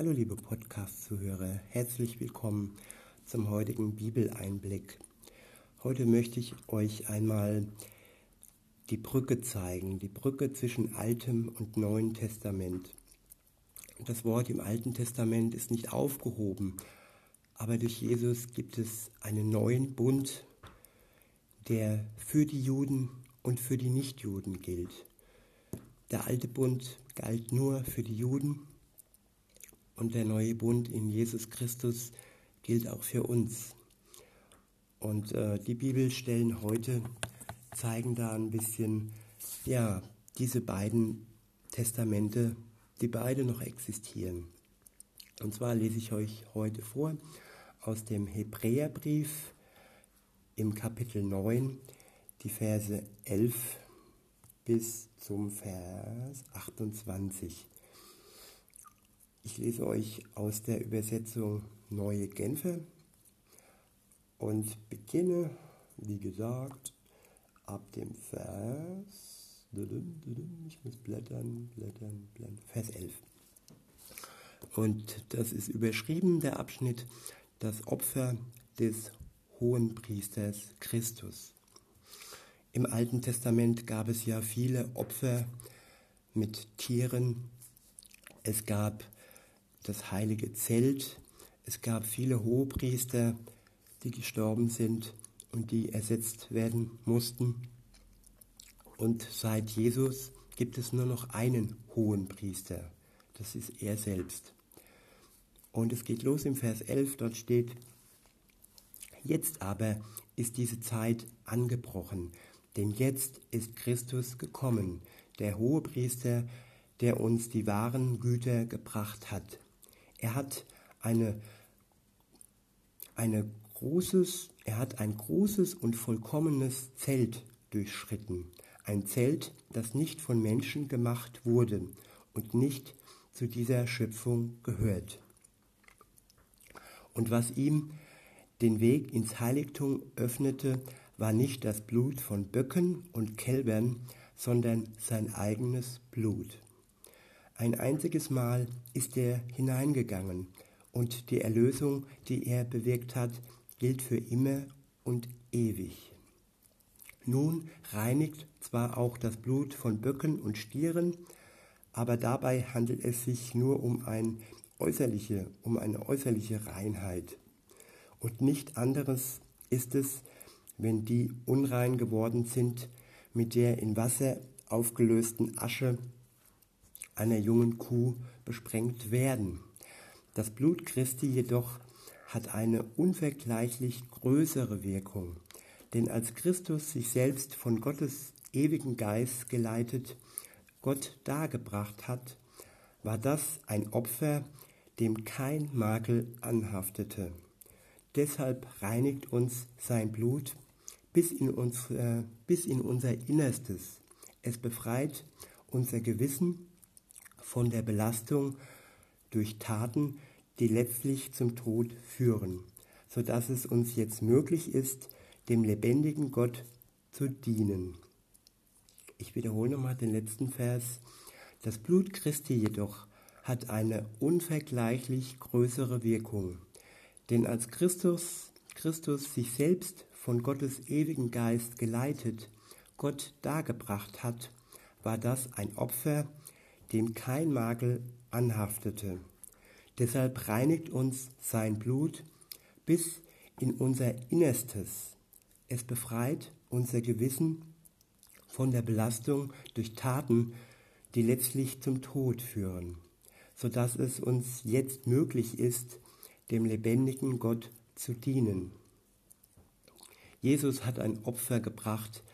Hallo liebe Podcast-Zuhörer, herzlich willkommen zum heutigen Bibeleinblick. Heute möchte ich euch einmal die Brücke zeigen, die Brücke zwischen Altem und Neuen Testament. Das Wort im Alten Testament ist nicht aufgehoben, aber durch Jesus gibt es einen neuen Bund, der für die Juden und für die Nichtjuden gilt. Der alte Bund galt nur für die Juden und der neue Bund in Jesus Christus gilt auch für uns. Und äh, die Bibelstellen heute zeigen da ein bisschen, ja, diese beiden Testamente, die beide noch existieren. Und zwar lese ich euch heute vor aus dem Hebräerbrief im Kapitel 9, die Verse 11 bis zum Vers 28. Ich lese euch aus der Übersetzung Neue Genfer und beginne, wie gesagt, ab dem Vers, ich muss blättern, blättern, blättern, Vers 11. Und das ist überschrieben, der Abschnitt, das Opfer des Hohenpriesters Christus. Im Alten Testament gab es ja viele Opfer mit Tieren. Es gab das heilige Zelt. Es gab viele Hohepriester, die gestorben sind und die ersetzt werden mussten. Und seit Jesus gibt es nur noch einen hohen Priester. Das ist er selbst. Und es geht los im Vers 11, dort steht, jetzt aber ist diese Zeit angebrochen, denn jetzt ist Christus gekommen, der Hohepriester, der uns die wahren Güter gebracht hat. Er hat eine, eine großes, er hat ein großes und vollkommenes Zelt durchschritten. Ein Zelt, das nicht von Menschen gemacht wurde und nicht zu dieser Schöpfung gehört. Und was ihm den Weg ins Heiligtum öffnete, war nicht das Blut von Böcken und Kälbern, sondern sein eigenes Blut. Ein einziges Mal ist er hineingegangen und die Erlösung, die er bewirkt hat, gilt für immer und ewig. Nun reinigt zwar auch das Blut von Böcken und Stieren, aber dabei handelt es sich nur um, ein äußerliche, um eine äußerliche Reinheit. Und nicht anderes ist es, wenn die unrein geworden sind mit der in Wasser aufgelösten Asche einer jungen Kuh besprengt werden. Das Blut Christi jedoch hat eine unvergleichlich größere Wirkung, denn als Christus sich selbst von Gottes ewigen Geist geleitet Gott dargebracht hat, war das ein Opfer, dem kein Makel anhaftete. Deshalb reinigt uns sein Blut bis in, uns, äh, bis in unser Innerstes. Es befreit unser Gewissen von der Belastung durch Taten, die letztlich zum Tod führen, sodass es uns jetzt möglich ist, dem lebendigen Gott zu dienen. Ich wiederhole nochmal den letzten Vers. Das Blut Christi jedoch hat eine unvergleichlich größere Wirkung. Denn als Christus, Christus sich selbst von Gottes ewigen Geist geleitet, Gott dargebracht hat, war das ein Opfer, dem kein Makel anhaftete. Deshalb reinigt uns sein Blut bis in unser Innerstes. Es befreit unser Gewissen von der Belastung durch Taten, die letztlich zum Tod führen, sodass es uns jetzt möglich ist, dem lebendigen Gott zu dienen. Jesus hat ein Opfer gebracht,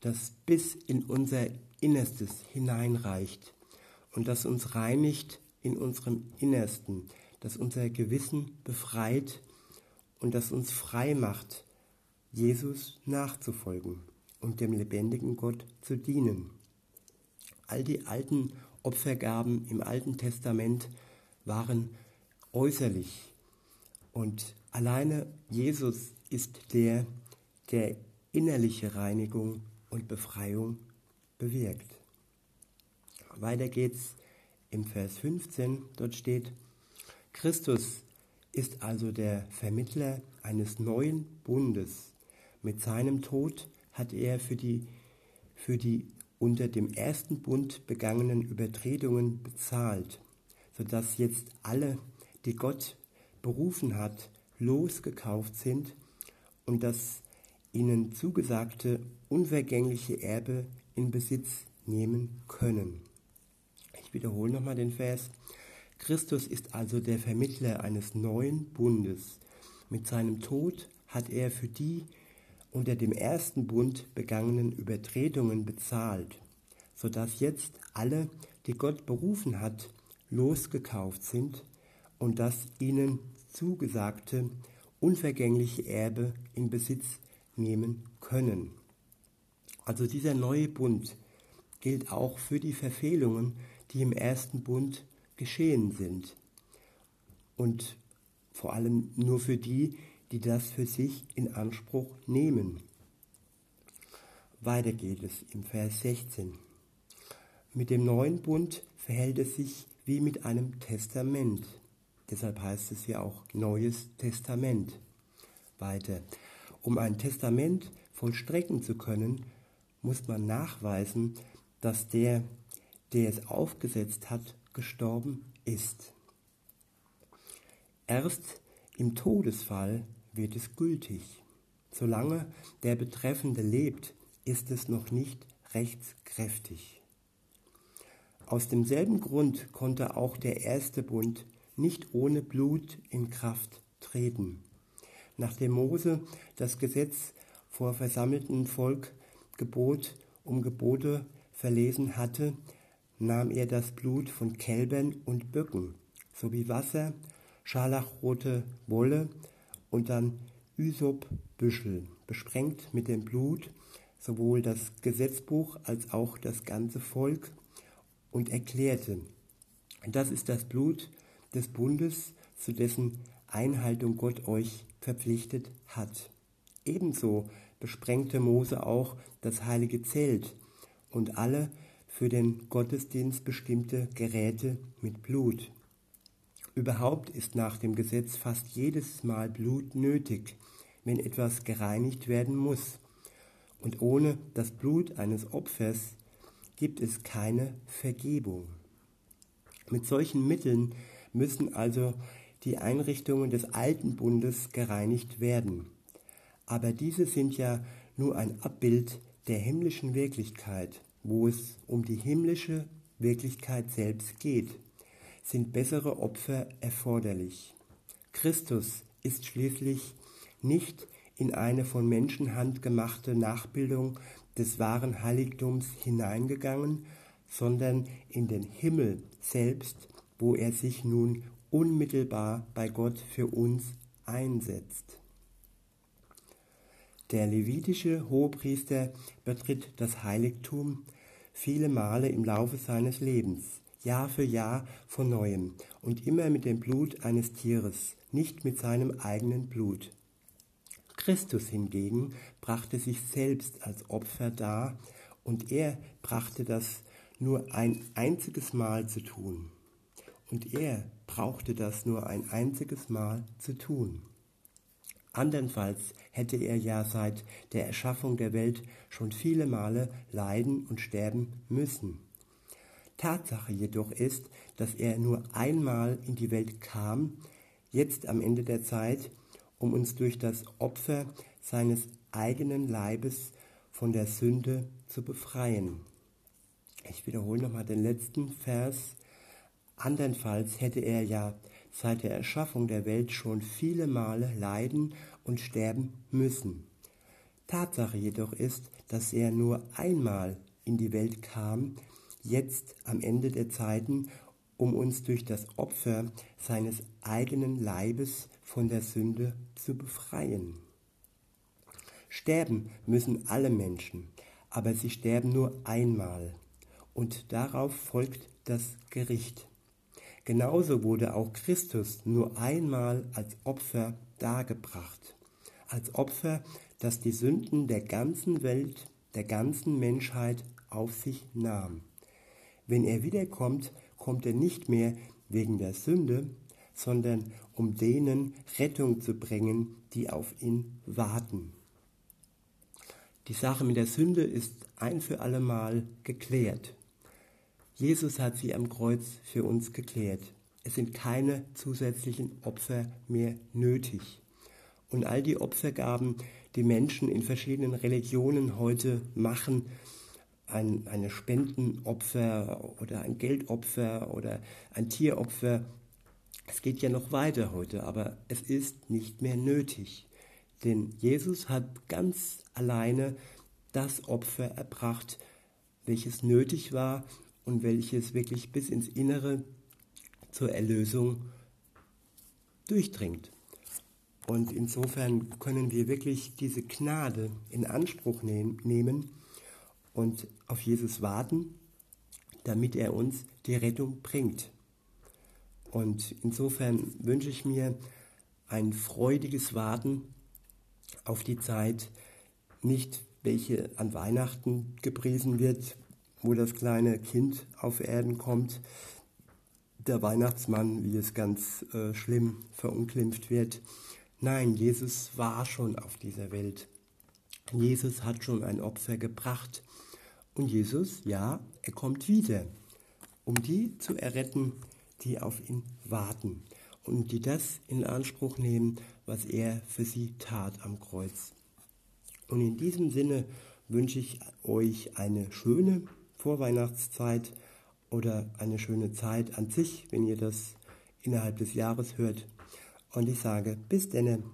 das bis in unser Innerstes hineinreicht und das uns reinigt in unserem Innersten, das unser Gewissen befreit und das uns frei macht, Jesus nachzufolgen und dem lebendigen Gott zu dienen. All die alten Opfergaben im Alten Testament waren äußerlich und alleine Jesus ist der, der innerliche Reinigung und Befreiung bewirkt. Weiter geht's im Vers 15. Dort steht, Christus ist also der Vermittler eines neuen Bundes. Mit seinem Tod hat er für die, für die unter dem ersten Bund begangenen Übertretungen bezahlt, sodass jetzt alle, die Gott berufen hat, losgekauft sind und das ihnen zugesagte unvergängliche Erbe in Besitz nehmen können. Ich wiederhole nochmal den Vers. Christus ist also der Vermittler eines neuen Bundes. Mit seinem Tod hat er für die unter dem ersten Bund begangenen Übertretungen bezahlt, sodass jetzt alle, die Gott berufen hat, losgekauft sind und das ihnen zugesagte unvergängliche Erbe in Besitz nehmen können. Also dieser neue Bund gilt auch für die Verfehlungen, die im ersten Bund geschehen sind. Und vor allem nur für die, die das für sich in Anspruch nehmen. Weiter geht es im Vers 16. Mit dem neuen Bund verhält es sich wie mit einem Testament. Deshalb heißt es ja auch Neues Testament. Weiter. Um ein Testament vollstrecken zu können, muss man nachweisen, dass der, der es aufgesetzt hat, gestorben ist. Erst im Todesfall wird es gültig. Solange der Betreffende lebt, ist es noch nicht rechtskräftig. Aus demselben Grund konnte auch der erste Bund nicht ohne Blut in Kraft treten. Nachdem Mose das Gesetz vor versammeltem Volk Gebot um Gebote verlesen hatte, nahm er das Blut von Kälbern und Böcken sowie Wasser, scharlachrote Wolle und dann Ysopbüschel, besprengt mit dem Blut sowohl das Gesetzbuch als auch das ganze Volk und erklärte, das ist das Blut des Bundes, zu dessen Einhaltung Gott euch verpflichtet hat. Ebenso besprengte Mose auch das heilige Zelt und alle für den Gottesdienst bestimmte Geräte mit Blut. Überhaupt ist nach dem Gesetz fast jedes Mal Blut nötig, wenn etwas gereinigt werden muss. Und ohne das Blut eines Opfers gibt es keine Vergebung. Mit solchen Mitteln müssen also die Einrichtungen des alten Bundes gereinigt werden. Aber diese sind ja nur ein Abbild der himmlischen Wirklichkeit wo es um die himmlische Wirklichkeit selbst geht, sind bessere Opfer erforderlich. Christus ist schließlich nicht in eine von Menschenhand gemachte Nachbildung des wahren Heiligtums hineingegangen, sondern in den Himmel selbst, wo er sich nun unmittelbar bei Gott für uns einsetzt. Der levitische Hohepriester betritt das Heiligtum viele Male im Laufe seines Lebens, Jahr für Jahr von neuem und immer mit dem Blut eines Tieres, nicht mit seinem eigenen Blut. Christus hingegen brachte sich selbst als Opfer dar und er brachte das nur ein einziges Mal zu tun. Und er brauchte das nur ein einziges Mal zu tun. Andernfalls hätte er ja seit der Erschaffung der Welt schon viele Male leiden und sterben müssen. Tatsache jedoch ist, dass er nur einmal in die Welt kam, jetzt am Ende der Zeit, um uns durch das Opfer seines eigenen Leibes von der Sünde zu befreien. Ich wiederhole nochmal den letzten Vers. Andernfalls hätte er ja seit der Erschaffung der Welt schon viele Male leiden und sterben müssen. Tatsache jedoch ist, dass er nur einmal in die Welt kam, jetzt am Ende der Zeiten, um uns durch das Opfer seines eigenen Leibes von der Sünde zu befreien. Sterben müssen alle Menschen, aber sie sterben nur einmal, und darauf folgt das Gericht. Genauso wurde auch Christus nur einmal als Opfer dargebracht, als Opfer, das die Sünden der ganzen Welt, der ganzen Menschheit auf sich nahm. Wenn er wiederkommt, kommt er nicht mehr wegen der Sünde, sondern um denen Rettung zu bringen, die auf ihn warten. Die Sache mit der Sünde ist ein für allemal geklärt. Jesus hat sie am Kreuz für uns geklärt. Es sind keine zusätzlichen Opfer mehr nötig. Und all die Opfergaben, die Menschen in verschiedenen Religionen heute machen, ein eine Spendenopfer oder ein Geldopfer oder ein Tieropfer, es geht ja noch weiter heute, aber es ist nicht mehr nötig. Denn Jesus hat ganz alleine das Opfer erbracht, welches nötig war und welches wirklich bis ins Innere zur Erlösung durchdringt. Und insofern können wir wirklich diese Gnade in Anspruch nehmen und auf Jesus warten, damit er uns die Rettung bringt. Und insofern wünsche ich mir ein freudiges Warten auf die Zeit, nicht welche an Weihnachten gepriesen wird, wo das kleine Kind auf Erden kommt, der Weihnachtsmann, wie es ganz äh, schlimm verunglimpft wird. Nein, Jesus war schon auf dieser Welt. Jesus hat schon ein Opfer gebracht. Und Jesus, ja, er kommt wieder, um die zu erretten, die auf ihn warten und die das in Anspruch nehmen, was er für sie tat am Kreuz. Und in diesem Sinne wünsche ich euch eine schöne Vorweihnachtszeit oder eine schöne Zeit an sich, wenn ihr das innerhalb des Jahres hört. Und ich sage, bis denne.